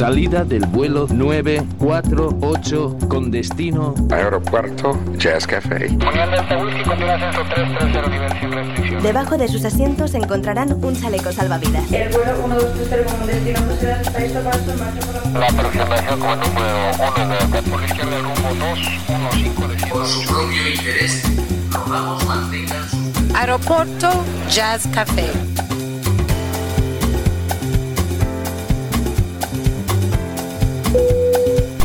Salida del vuelo 948 con destino Aeropuerto Jazz Café. Debajo de sus asientos encontrarán un chaleco salvavidas. El vuelo 1230 con destino Bruselas está listo para su marcha por la... La aproximación con número 1 de izquierda el rumbo 215 Por su propio interés, rogamos mantengan su... Aeropuerto Jazz Café.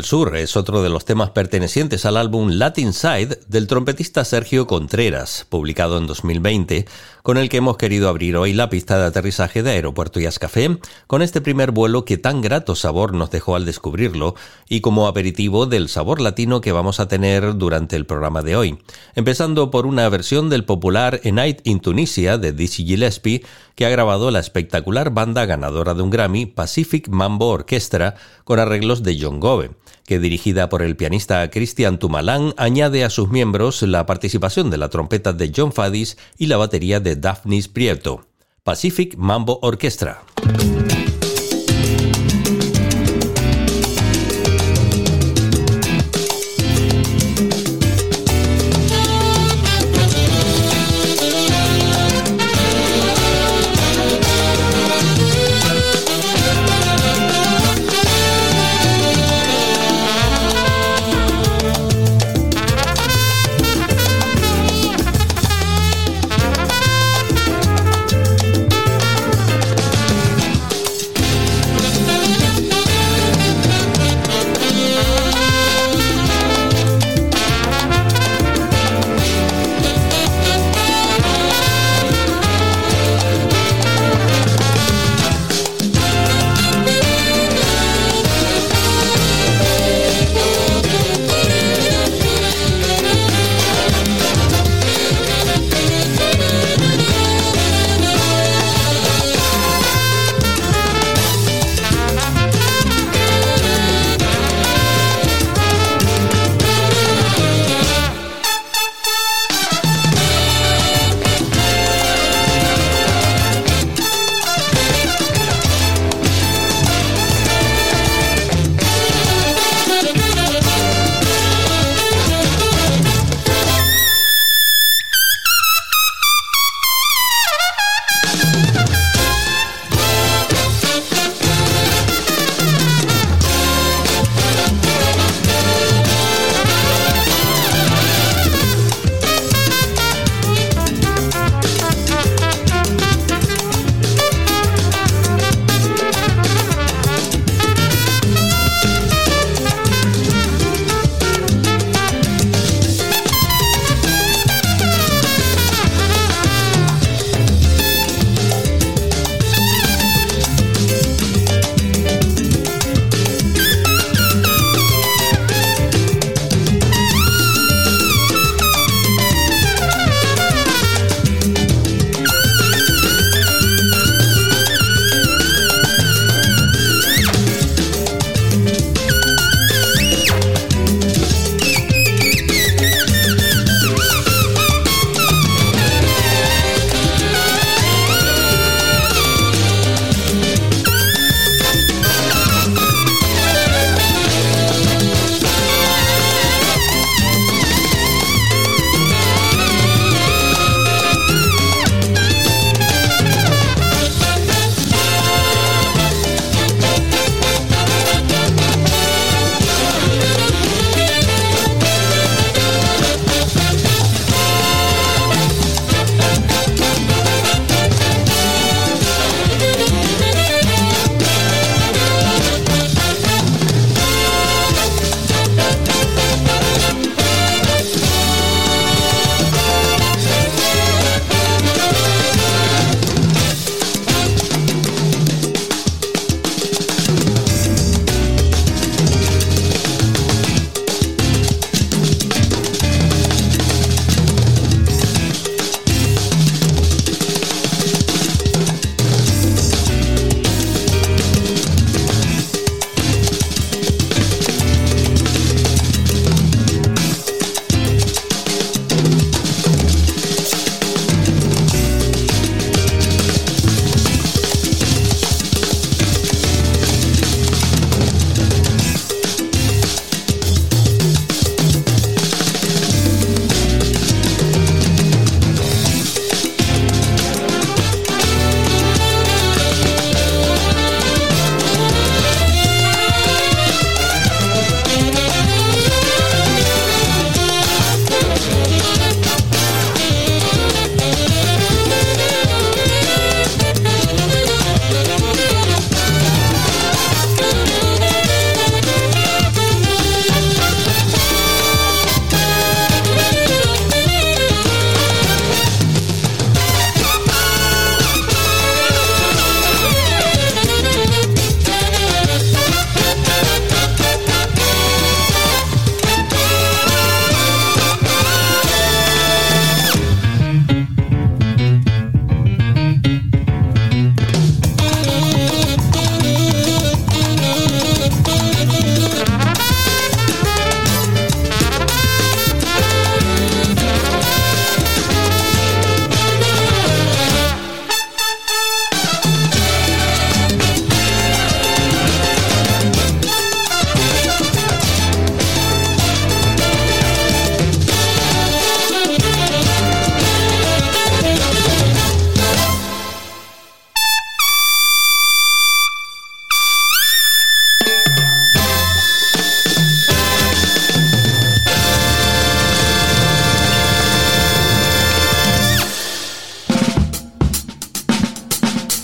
Del Sur es otro de los temas pertenecientes al álbum Latin Side del trompetista Sergio Contreras, publicado en 2020, con el que hemos querido abrir hoy la pista de aterrizaje de Aeropuerto Jazz Café, con este primer vuelo que tan grato sabor nos dejó al descubrirlo, y como aperitivo del sabor latino que vamos a tener durante el programa de hoy, empezando por una versión del popular Night in Tunisia de Dizzy Gillespie, que ha grabado la espectacular banda ganadora de un Grammy, Pacific Mambo Orchestra, con arreglos de John Gove, que dirigida por el pianista Christian Tumalán añade a sus miembros la participación de la trompeta de John Fadis y la batería de Daphnis Prieto. Pacific Mambo Orchestra.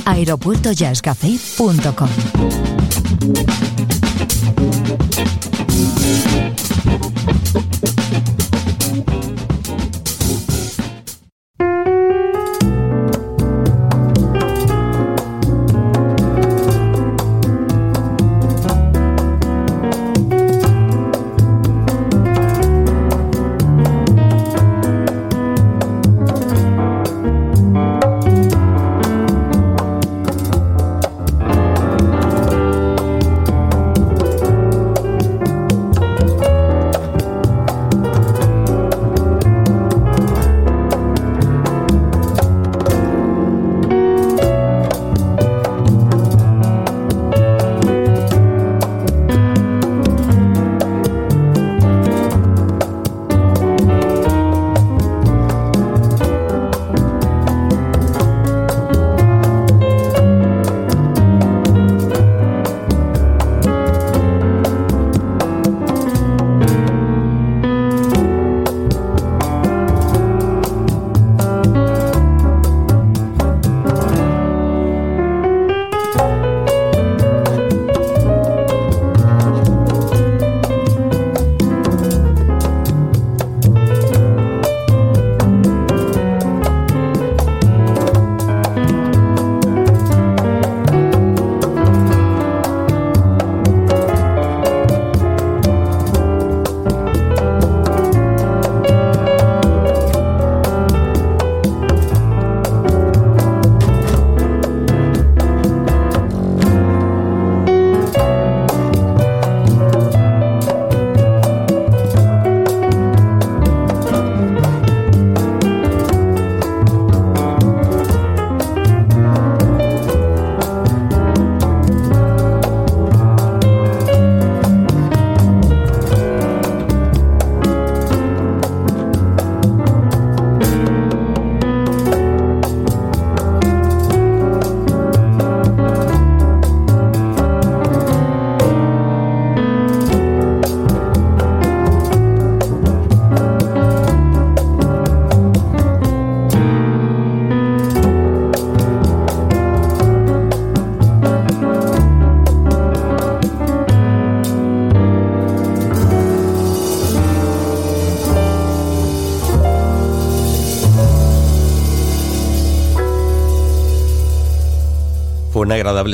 aeropuertojazzcafé.com.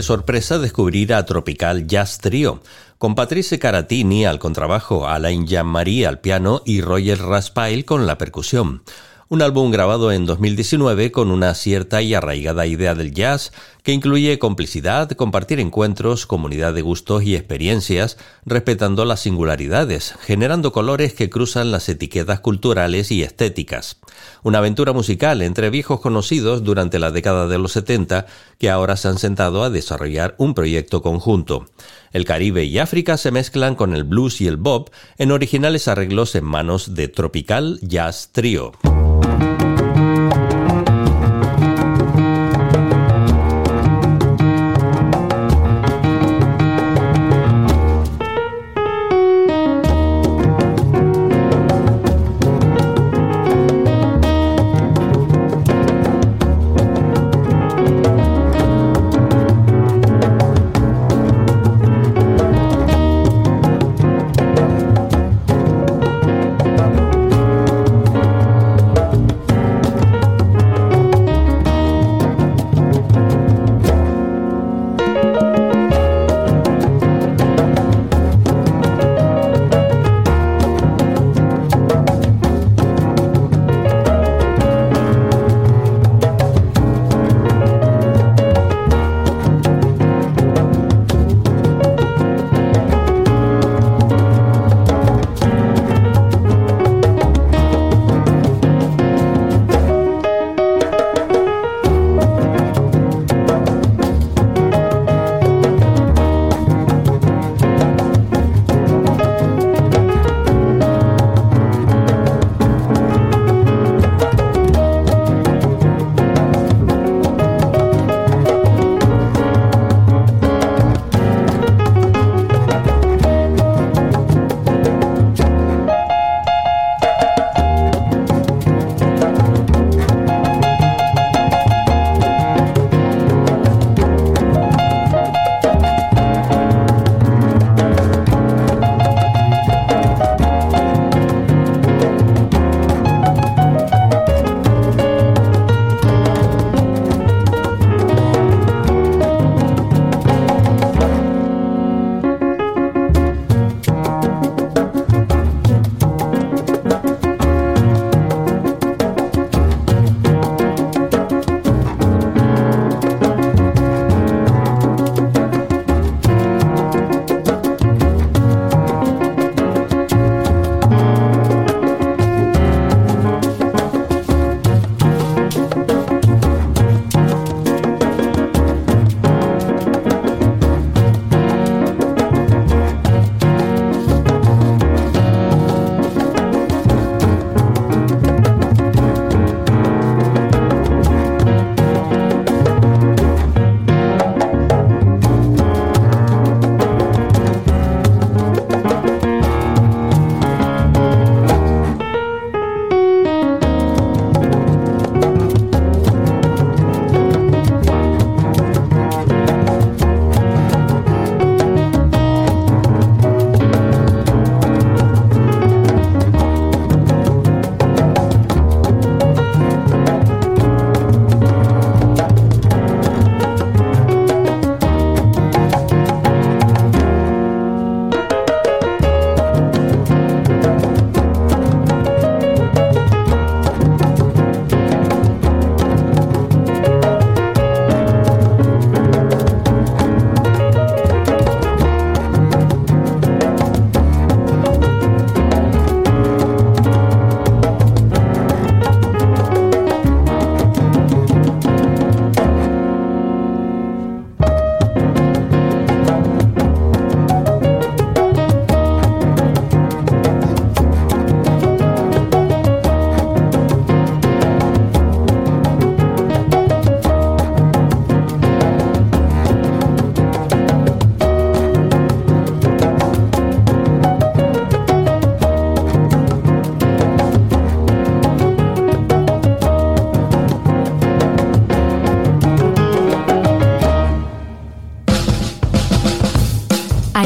sorpresa descubrir a Tropical Jazz Trio, con Patrice Caratini al contrabajo, Alain Jean-Marie al piano y Roger Raspail con la percusión un álbum grabado en 2019 con una cierta y arraigada idea del jazz que incluye complicidad, compartir encuentros, comunidad de gustos y experiencias, respetando las singularidades, generando colores que cruzan las etiquetas culturales y estéticas. Una aventura musical entre viejos conocidos durante la década de los 70 que ahora se han sentado a desarrollar un proyecto conjunto. El Caribe y África se mezclan con el blues y el bop en originales arreglos en manos de Tropical Jazz Trio.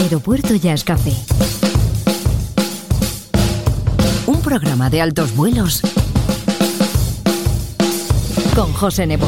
Aeropuerto Jazz Café. Un programa de altos vuelos con José Nebo.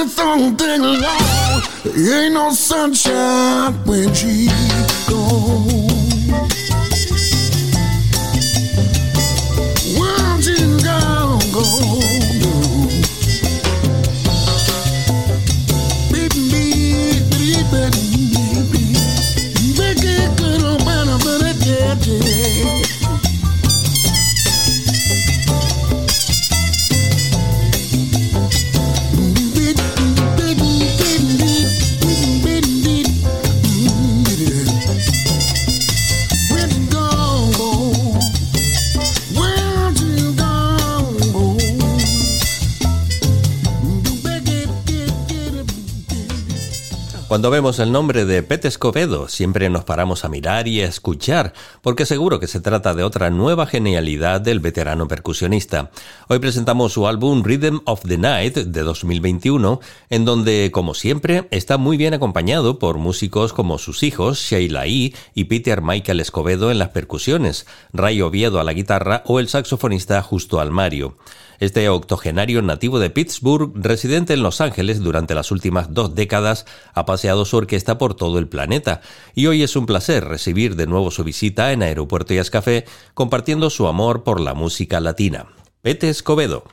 dance all day long. Ain't no sunshine when she goes. Cuando vemos el nombre de Pete Escobedo, siempre nos paramos a mirar y a escuchar, porque seguro que se trata de otra nueva genialidad del veterano percusionista. Hoy presentamos su álbum Rhythm of the Night de 2021, en donde, como siempre, está muy bien acompañado por músicos como sus hijos, Sheila E. y Peter Michael Escobedo en las percusiones, Ray Oviedo a la guitarra o el saxofonista Justo Almario. Este octogenario nativo de Pittsburgh, residente en Los Ángeles durante las últimas dos décadas, ha paseado su orquesta por todo el planeta y hoy es un placer recibir de nuevo su visita en Aeropuerto y Café, compartiendo su amor por la música latina. Pete Escobedo.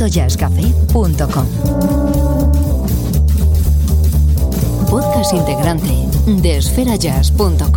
aeropuertojazzcafé.com Podcast integrante de esferajazz.com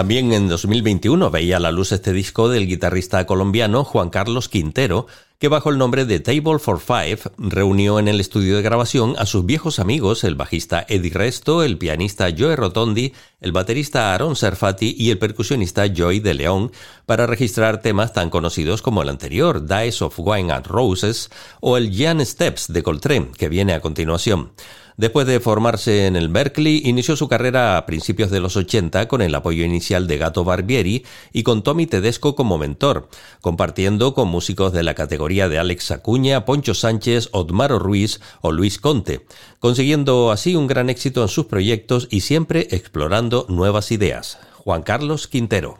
También en 2021 veía la luz este disco del guitarrista colombiano Juan Carlos Quintero, que bajo el nombre de Table for Five reunió en el estudio de grabación a sus viejos amigos, el bajista Eddie Resto, el pianista Joe Rotondi, el baterista Aaron Serfati y el percusionista Joy de León, para registrar temas tan conocidos como el anterior, Dice of Wine and Roses, o el Jan Steps de Coltrane, que viene a continuación. Después de formarse en el Berkeley, inició su carrera a principios de los 80 con el apoyo inicial de Gato Barbieri y con Tommy Tedesco como mentor, compartiendo con músicos de la categoría de Alex Acuña, Poncho Sánchez, Otmaro Ruiz o Luis Conte, consiguiendo así un gran éxito en sus proyectos y siempre explorando nuevas ideas. Juan Carlos Quintero.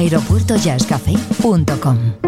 aeropuertojazzcafé.com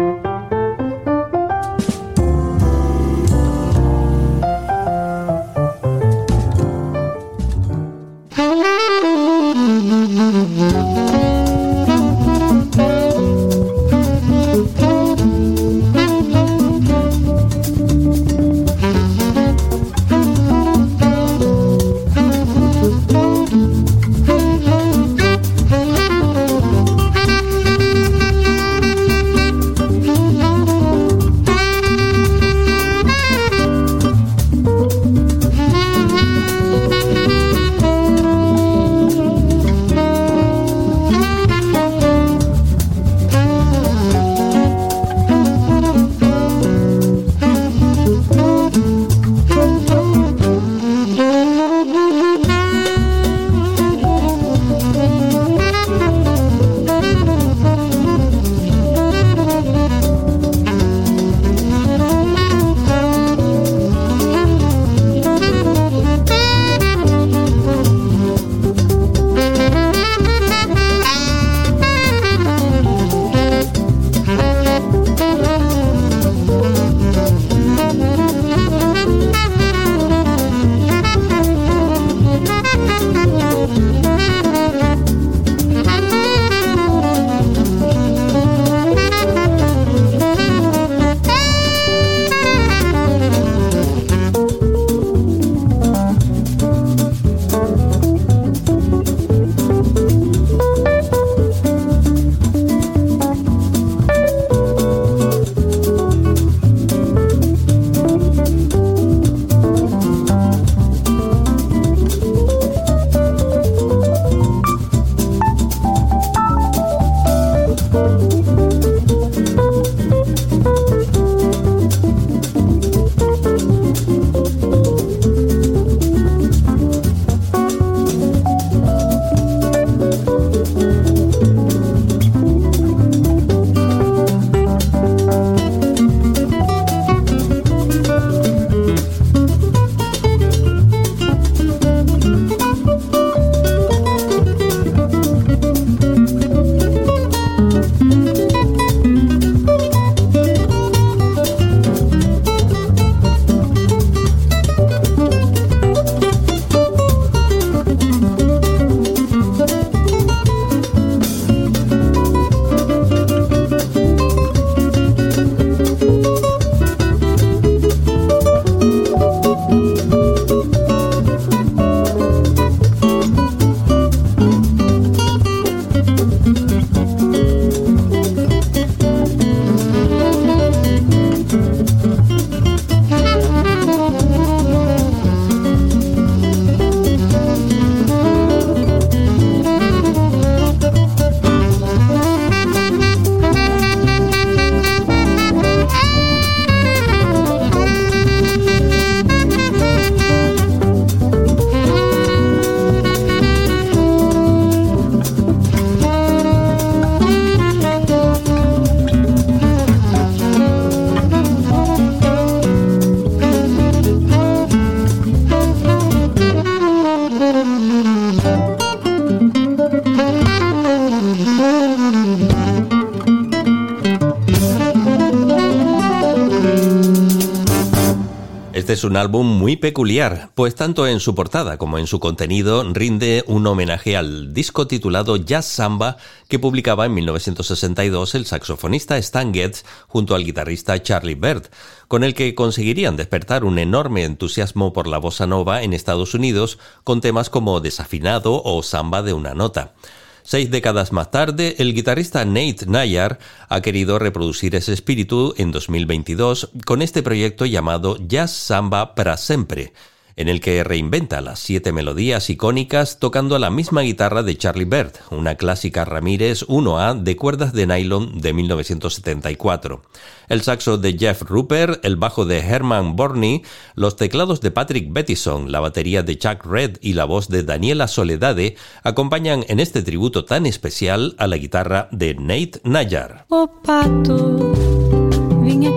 es un álbum muy peculiar, pues tanto en su portada como en su contenido rinde un homenaje al disco titulado Jazz Samba que publicaba en 1962 el saxofonista Stan Getz junto al guitarrista Charlie Bird, con el que conseguirían despertar un enorme entusiasmo por la bossa nova en Estados Unidos con temas como Desafinado o Samba de una nota. Seis décadas más tarde, el guitarrista Nate Nayar ha querido reproducir ese espíritu en 2022 con este proyecto llamado Jazz Samba para Siempre, en el que reinventa las siete melodías icónicas tocando la misma guitarra de Charlie Bird, una clásica Ramírez 1A de cuerdas de nylon de 1974. El saxo de Jeff Rupert, el bajo de Herman Borney, los teclados de Patrick Bettison, la batería de Chuck Red y la voz de Daniela Soledade acompañan en este tributo tan especial a la guitarra de Nate Nayar. Pato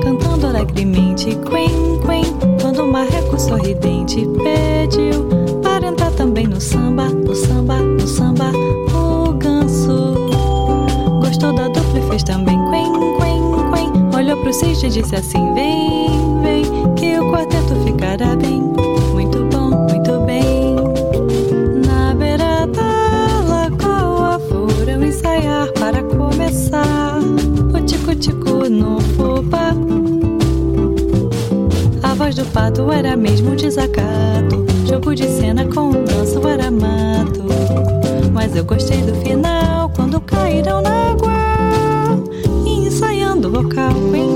cantando alegremente, marreco sorridente pediu para entrar também no samba, no samba, no samba. O ganso gostou da dupla e fez também quen, quen, quen. Olhou pro cisne e disse assim: Vem, vem, que o quarteto ficará bem. Do pato era mesmo um desacato. Jogo de cena com o danço era mato. Mas eu gostei do final quando caíram na água. E ensaiando o vocal. Quen,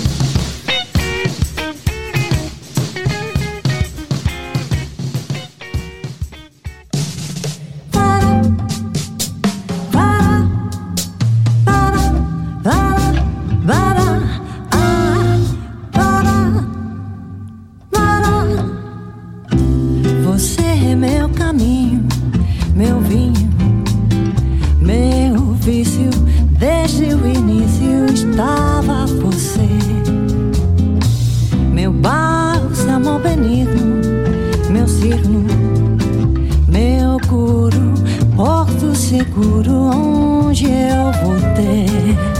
Caminho, meu vinho, meu vício. Desde o início estava você. Meu bálsamo benigno, meu signo, meu curo, porto seguro onde eu vou ter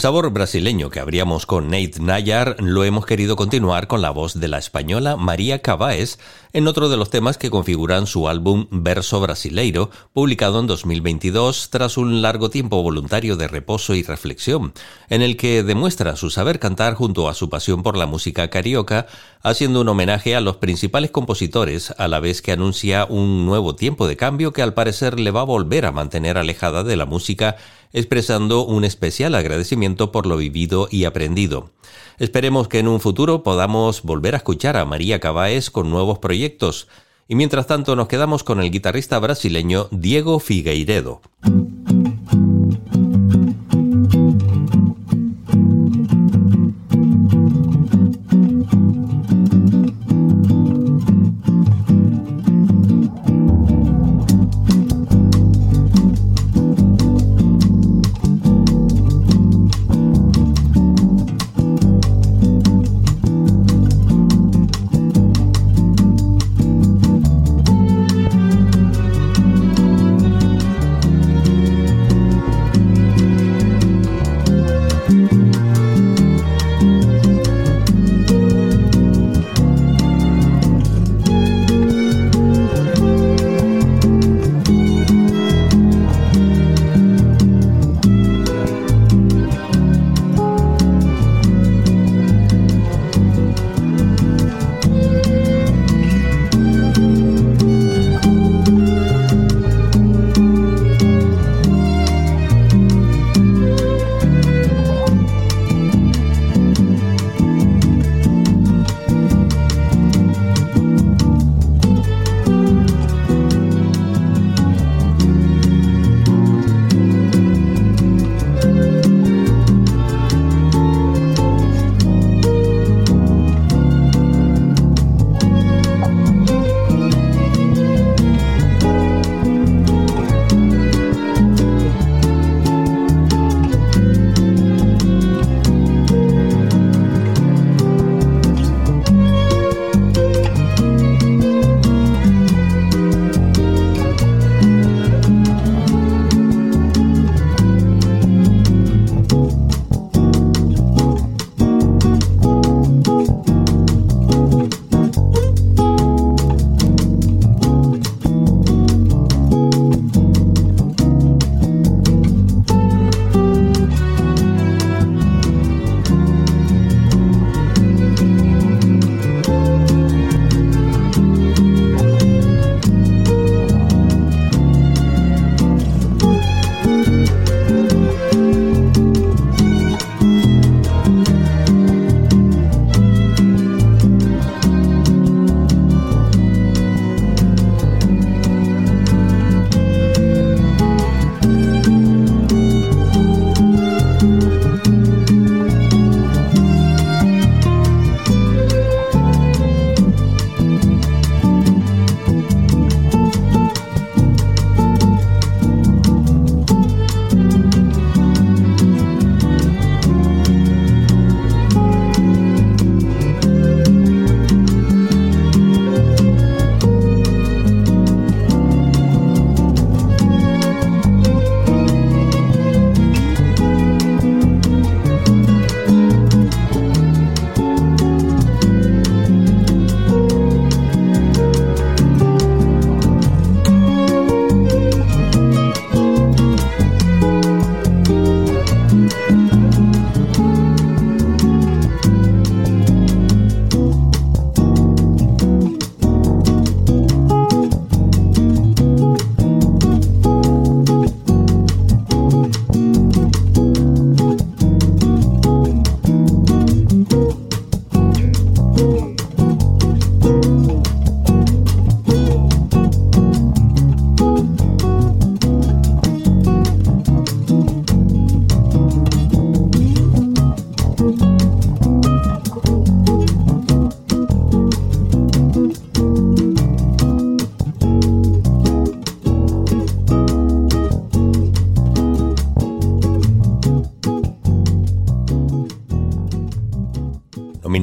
El sabor brasileño que abríamos con Nate Nayar lo hemos querido continuar con la voz de la española María Cavaes en otro de los temas que configuran su álbum Verso Brasileiro, publicado en 2022 tras un largo tiempo voluntario de reposo y reflexión, en el que demuestra su saber cantar junto a su pasión por la música carioca, haciendo un homenaje a los principales compositores a la vez que anuncia un nuevo tiempo de cambio que al parecer le va a volver a mantener alejada de la música expresando un especial agradecimiento por lo vivido y aprendido. Esperemos que en un futuro podamos volver a escuchar a María Cavaes con nuevos proyectos. Y mientras tanto nos quedamos con el guitarrista brasileño Diego Figueiredo.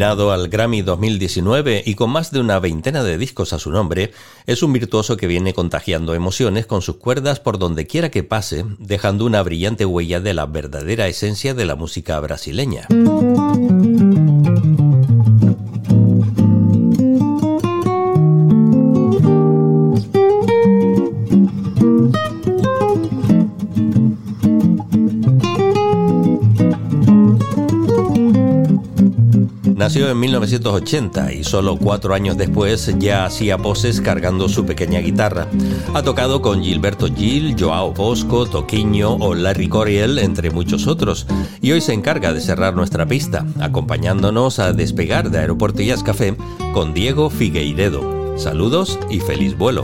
Al Grammy 2019 y con más de una veintena de discos a su nombre, es un virtuoso que viene contagiando emociones con sus cuerdas por donde quiera que pase, dejando una brillante huella de la verdadera esencia de la música brasileña. En 1980 y solo cuatro años después ya hacía poses cargando su pequeña guitarra. Ha tocado con Gilberto Gil, Joao Bosco, Toquiño o Larry Coriel, entre muchos otros, y hoy se encarga de cerrar nuestra pista, acompañándonos a despegar de Aeropuerto Jazz Café con Diego Figueiredo. Saludos y feliz vuelo.